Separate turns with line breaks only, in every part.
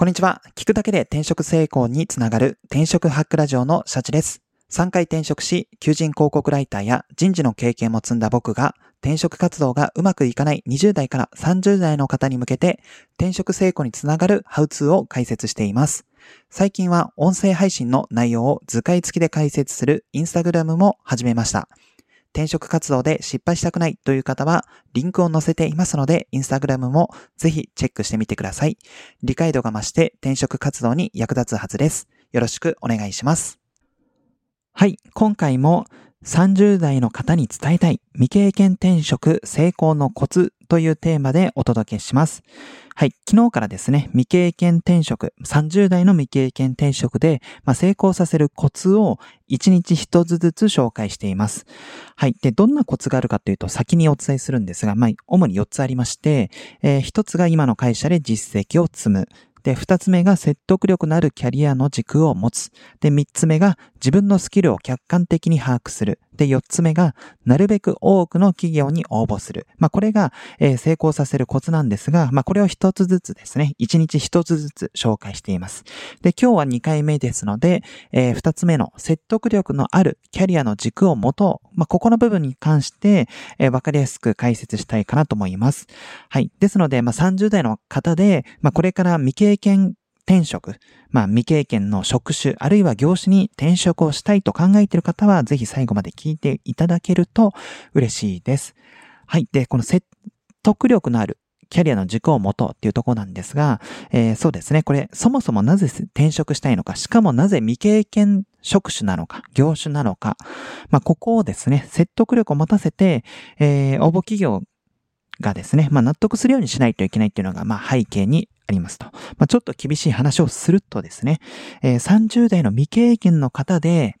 こんにちは。聞くだけで転職成功につながる転職ハックラジオのシャチです。3回転職し、求人広告ライターや人事の経験も積んだ僕が、転職活動がうまくいかない20代から30代の方に向けて、転職成功につながるハウツーを解説しています。最近は音声配信の内容を図解付きで解説するインスタグラムも始めました。転職活動で失敗したくないという方は、リンクを載せていますので、インスタグラムもぜひチェックしてみてください。理解度が増して転職活動に役立つはずです。よろしくお願いします。はい、今回も30代の方に伝えたい未経験転職成功のコツというテーマでお届けします。はい。昨日からですね、未経験転職、30代の未経験転職で、まあ、成功させるコツを1日1つずつ紹介しています。はい。で、どんなコツがあるかというと先にお伝えするんですが、まあ、主に4つありまして、えー、1つが今の会社で実績を積む。で、二つ目が説得力のあるキャリアの軸を持つ。で、三つ目が自分のスキルを客観的に把握する。で、四つ目が、なるべく多くの企業に応募する。まあ、これが、えー、成功させるコツなんですが、まあ、これを一つずつですね、一日一つずつ紹介しています。で、今日は二回目ですので、えー、二つ目の説得力のあるキャリアの軸を持とう。まあ、ここの部分に関して、えー、わかりやすく解説したいかなと思います。はい。ですので、まあ、30代の方で、まあ、これから未経験転職、まあ未経験の職種、あるいは業種に転職をしたいと考えている方は、ぜひ最後まで聞いていただけると嬉しいです。はい。で、この説得力のあるキャリアの軸を持とうっていうとこなんですが、えー、そうですね。これ、そもそもなぜ転職したいのか、しかもなぜ未経験職種なのか、業種なのか、まあ、ここをですね、説得力を持たせて、えー、応募企業がですね、まあ、納得するようにしないといけないっていうのが、まあ、背景にありますと。まあ、ちょっと厳しい話をするとですね、えー、30代の未経験の方で、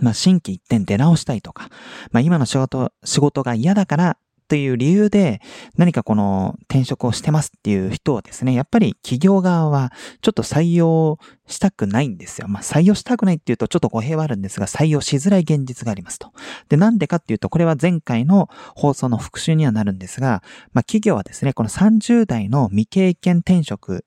まあ、新規一点出直したいとか、まあ、今の仕事、仕事が嫌だからという理由で何かこの転職をしてますっていう人はですね、やっぱり企業側はちょっと採用したくないんですよ。まあ採用したくないっていうとちょっと語弊はあるんですが、採用しづらい現実がありますと。で、なんでかっていうと、これは前回の放送の復習にはなるんですが、まあ企業はですね、この30代の未経験転職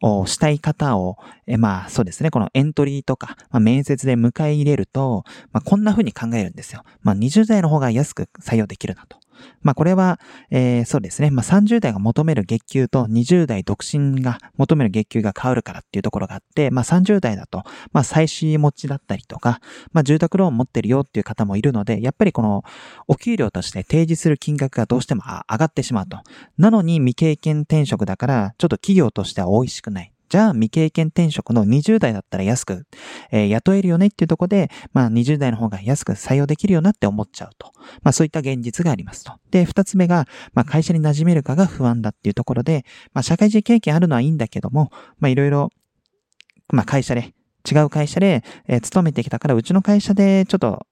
をしたい方を、えまあそうですね、このエントリーとか、まあ、面接で迎え入れると、まあこんな風に考えるんですよ。まあ20代の方が安く採用できるなと。まあこれは、えー、そうですね。まあ30代が求める月給と20代独身が求める月給が変わるからっていうところがあって、まあ30代だと、まあ最新持ちだったりとか、まあ住宅ローン持ってるよっていう方もいるので、やっぱりこのお給料として提示する金額がどうしても上がってしまうと。なのに未経験転職だから、ちょっと企業としては美味しくない。じゃあ未経験転職の20代だったら安く、えー、雇えるよねっていうところで、まあ20代の方が安く採用できるよなって思っちゃうと。まあそういった現実がありますと。で、二つ目が、まあ会社に馴染めるかが不安だっていうところで、まあ社会人経験あるのはいいんだけども、まあいろいろ、まあ会社で、違う会社で、えー、勤めてきたから、うちの会社でちょっと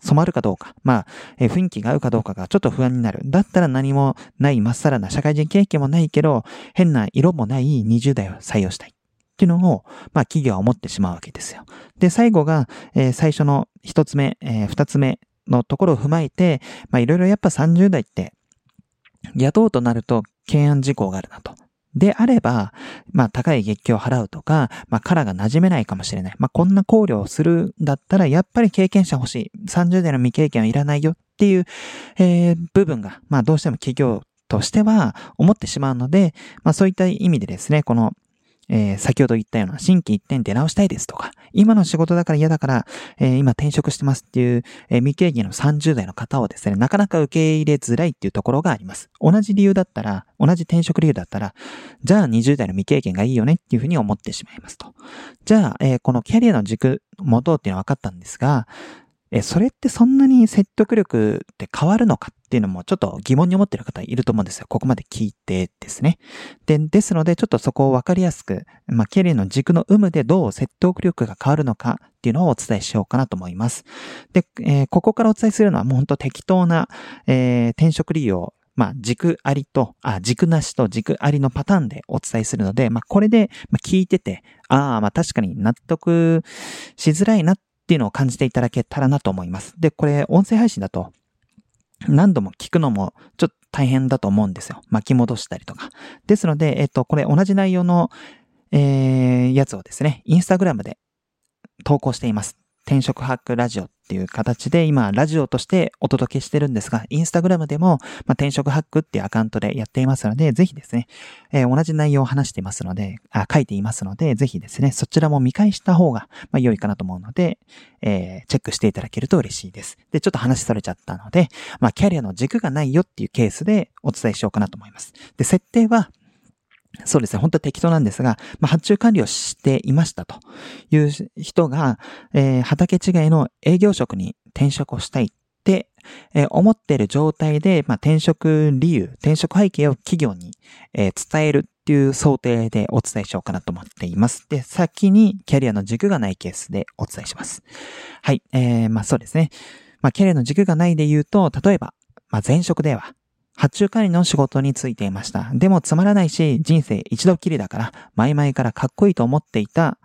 染まるかどうか、まあ、えー、雰囲気が合うかどうかがちょっと不安になる。だったら何もないまっさらな社会人経験もないけど、変な色もない20代を採用したい。っていうのを、まあ企業は思ってしまうわけですよ。で、最後が、えー、最初の一つ目、えー、二つ目のところを踏まえて、まあいろいろやっぱ30代って、雇うとなると懸案事項があるなと。であれば、まあ高い月給を払うとか、まあカラーが馴染めないかもしれない。まあこんな考慮をするんだったら、やっぱり経験者欲しい。30代の未経験はいらないよっていう、えー、部分が、まあどうしても企業としては思ってしまうので、まあそういった意味でですね、このえー、先ほど言ったような新規一点出直したいですとか、今の仕事だから嫌だから、えー、今転職してますっていう、えー、未経験の30代の方をですね、なかなか受け入れづらいっていうところがあります。同じ理由だったら、同じ転職理由だったら、じゃあ20代の未経験がいいよねっていうふうに思ってしまいますと。じゃあ、えー、このキャリアの軸、元っていうのは分かったんですが、え、それってそんなに説得力って変わるのかっていうのもちょっと疑問に思ってる方いると思うんですよ。ここまで聞いてですね。で、ですのでちょっとそこをわかりやすく、まあ、キャリアの軸の有無でどう説得力が変わるのかっていうのをお伝えしようかなと思います。で、えー、ここからお伝えするのはもう本当適当な、えー、転職利用まあ、軸ありと、あ、軸なしと軸ありのパターンでお伝えするので、まあ、これで、まあ聞いてて、ああ、まあ、確かに納得しづらいなっっていうのを感じていただけたらなと思います。で、これ、音声配信だと、何度も聞くのもちょっと大変だと思うんですよ。巻き戻したりとか。ですので、えっと、これ同じ内容のえー、やつをですね、インスタグラムで投稿しています。転職ハックラジオっていう形で今、ラジオとしてお届けしてるんですが、インスタグラムでも、まあ、転職ハックっていうアカウントでやっていますので、ぜひですね、えー、同じ内容を話していますので、あ、書いていますので、ぜひですね、そちらも見返した方が、まあ、良いかなと思うので、えー、チェックしていただけると嬉しいです。で、ちょっと話されちゃったので、まあ、キャリアの軸がないよっていうケースでお伝えしようかなと思います。で、設定は、そうですね。本当適当なんですが、まあ、発注管理をしていましたという人が、えー、畑違いの営業職に転職をしたいって、えー、思っている状態で、まあ、転職理由、転職背景を企業に、えー、伝えるっていう想定でお伝えしようかなと思っています。で、先にキャリアの軸がないケースでお伝えします。はい。えー、まあそうですね。まあキャリアの軸がないで言うと、例えば、まあ前職では、発注管理の仕事についていました。でもつまらないし、人生一度きりだから、前々からかっこいいと思っていた、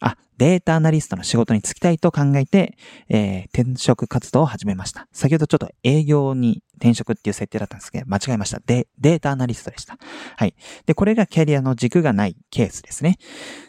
あ、データアナリストの仕事に就きたいと考えて、えー、転職活動を始めました。先ほどちょっと営業に転職っていう設定だったんですけど、間違えました。で、データアナリストでした。はい。で、これがキャリアの軸がないケースですね。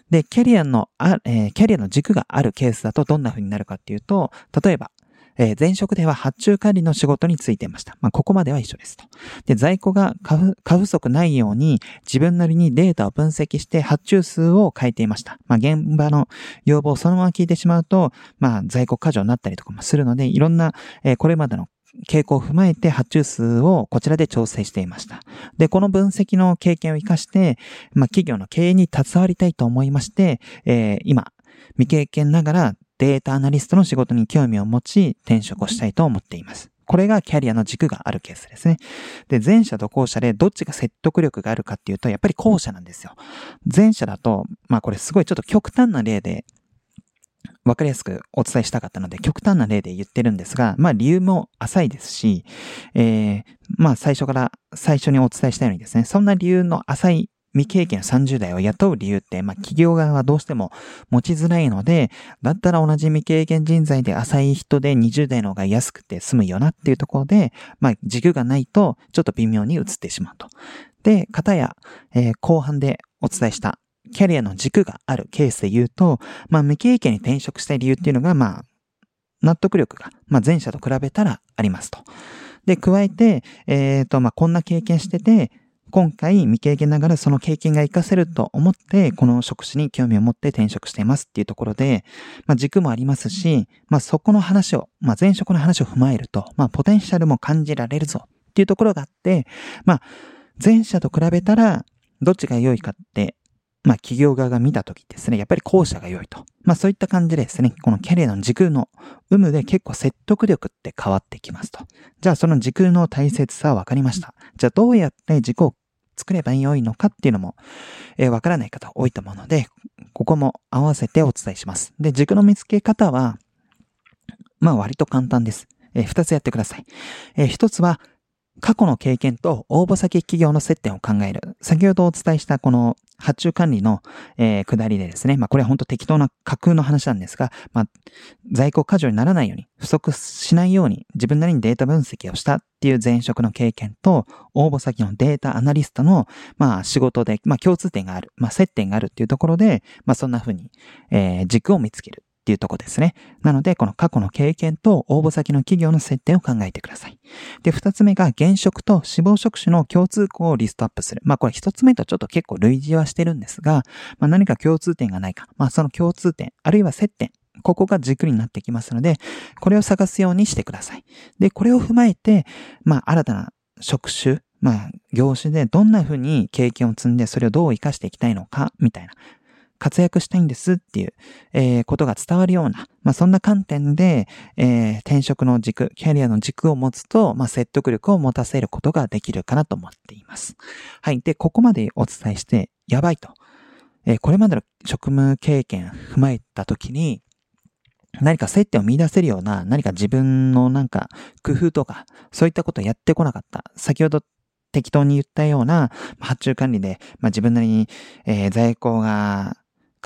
で、キャリアのあ、えー、キャリアの軸があるケースだとどんな風になるかっていうと、例えば、えー、前職では発注管理の仕事についていました。まあ、ここまでは一緒ですと。で、在庫が過不足ないように自分なりにデータを分析して発注数を変えていました。まあ、現場の要望をそのまま聞いてしまうと、まあ、在庫過剰になったりとかもするので、いろんな、えー、これまでの傾向を踏まえて発注数をこちらで調整していました。で、この分析の経験を活かして、まあ、企業の経営に携わりたいと思いまして、えー、今、未経験ながらデータアナリストの仕事に興味を持ち転職をしたいと思っています。これがキャリアの軸があるケースですね。で、前者と後者でどっちが説得力があるかっていうと、やっぱり後者なんですよ。前者だと、まあこれすごいちょっと極端な例で、わかりやすくお伝えしたかったので、極端な例で言ってるんですが、まあ理由も浅いですし、えー、まあ最初から、最初にお伝えしたようにですね、そんな理由の浅い未経験30代を雇う理由って、まあ、企業側はどうしても持ちづらいので、だったら同じ未経験人材で浅い人で20代の方が安くて済むよなっていうところで、まあ、軸がないとちょっと微妙に移ってしまうと。で、方や、えー、後半でお伝えしたキャリアの軸があるケースで言うと、まあ、未経験に転職した理由っていうのが、まあ、納得力が、まあ、前者と比べたらありますと。で、加えて、えっ、ー、と、まあ、こんな経験してて、今回未経験ながらその経験が活かせると思って、この職種に興味を持って転職していますっていうところで、まあ軸もありますし、まあそこの話を、まあ前職の話を踏まえると、まあポテンシャルも感じられるぞっていうところがあって、まあ前者と比べたらどっちが良いかって、まあ企業側が見たときですね、やっぱり後者が良いと。まあそういった感じでですね、このキャリアの軸の有無で結構説得力って変わってきますと。じゃあその軸の大切さは分かりました。じゃあどうやって軸を作れば良いのかっていうのも、えー、わからない方多いと思うので、ここも合わせてお伝えします。で、軸の見つけ方は、まあ割と簡単です。えー、二つやってください。えー、一つは、過去の経験と応募先企業の接点を考える。先ほどお伝えしたこの発注管理の、えー、下りでですね、まあこれは本当適当な架空の話なんですが、まあ在庫過剰にならないように、不足しないように自分なりにデータ分析をしたっていう前職の経験と、応募先のデータアナリストの、まあ仕事で、まあ共通点がある、まあ接点があるっていうところで、まあそんな風に、えー、軸を見つける。っていうとこですね。なので、この過去の経験と応募先の企業の設定を考えてください。で、二つ目が現職と死亡職種の共通項をリストアップする。まあこれ一つ目とちょっと結構類似はしてるんですが、まあ何か共通点がないか。まあその共通点、あるいは接点。ここが軸になってきますので、これを探すようにしてください。で、これを踏まえて、まあ新たな職種、まあ、業種でどんな風に経験を積んでそれをどう活かしていきたいのか、みたいな。活躍したいんですっていう、えー、ことが伝わるような、まあ、そんな観点で、えー、転職の軸、キャリアの軸を持つと、まあ、説得力を持たせることができるかなと思っています。はい。で、ここまでお伝えして、やばいと。えー、これまでの職務経験踏まえたときに、何か接点を見出せるような、何か自分のなんか工夫とか、そういったことをやってこなかった。先ほど適当に言ったような発注管理で、まあ、自分なりに、えー、在庫が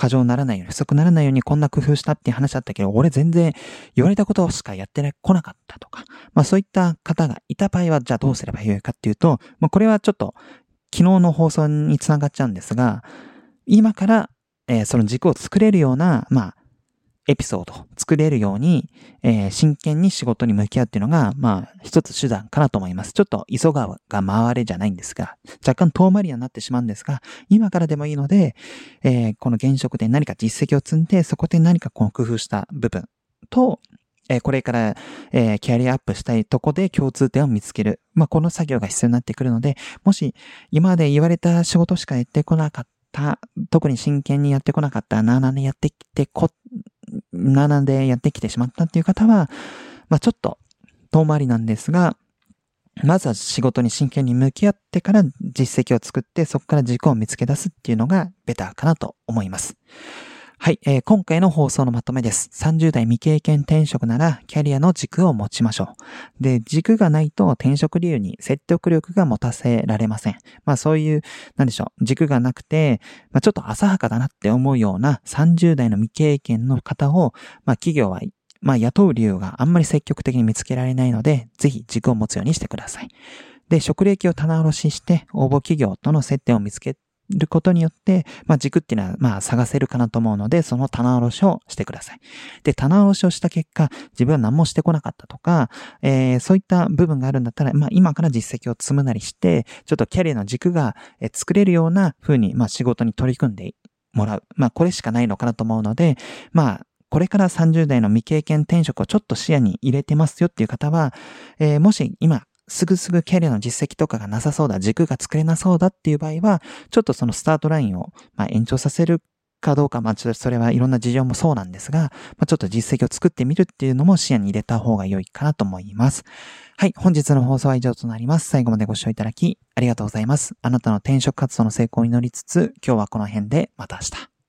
過剰にならないように、不足にならないようにこんな工夫したって話だったけど、俺全然言われたことしかやってこなかったとか、まあそういった方がいた場合は、じゃあどうすればよいかっていうと、まあこれはちょっと昨日の放送につながっちゃうんですが、今から、えー、その軸を作れるような、まあ、エピソード作れるように、えー、真剣に仕事に向き合うっていうのが、まあ、一つ手段かなと思います。ちょっと急がが回れじゃないんですが、若干遠回りにはなってしまうんですが、今からでもいいので、えー、この現職で何か実績を積んで、そこで何かこの工夫した部分と、えー、これから、えー、キャリアアップしたいとこで共通点を見つける。まあ、この作業が必要になってくるので、もし今まで言われた仕事しかやってこなかった、特に真剣にやってこなかった、なーなーでやってきてこ、7でやってきてしまったっていう方は、まあちょっと遠回りなんですが、まずは仕事に真剣に向き合ってから実績を作ってそこから軸を見つけ出すっていうのがベターかなと思います。はい、えー、今回の放送のまとめです。30代未経験転職ならキャリアの軸を持ちましょう。で、軸がないと転職理由に説得力が持たせられません。まあそういう、なんでしょう、軸がなくて、まあちょっと浅はかだなって思うような30代の未経験の方を、まあ企業はまあ雇う理由があんまり積極的に見つけられないので、ぜひ軸を持つようにしてください。で、職歴を棚卸しして、応募企業との接点を見つけることによって、まあ軸っていうのは、ま探せるかなと思うので、その棚卸しをしてください。で、棚卸しをした結果、自分は何もしてこなかったとか、えー、そういった部分があるんだったら、まあ今から実績を積むなりして、ちょっとキャリアの軸が作れるような風に、ま仕事に取り組んでもらう。まあこれしかないのかなと思うので、まあこれから30代の未経験転職をちょっと視野に入れてますよっていう方は、えー、もし今すぐすぐキャリアの実績とかがなさそうだ、軸が作れなそうだっていう場合は、ちょっとそのスタートラインを、まあ、延長させるかどうか、まあ、ちょっとそれはいろんな事情もそうなんですが、まあ、ちょっと実績を作ってみるっていうのも視野に入れた方が良いかなと思います。はい、本日の放送は以上となります。最後までご視聴いただき、ありがとうございます。あなたの転職活動の成功を祈りつつ、今日はこの辺でまた明日。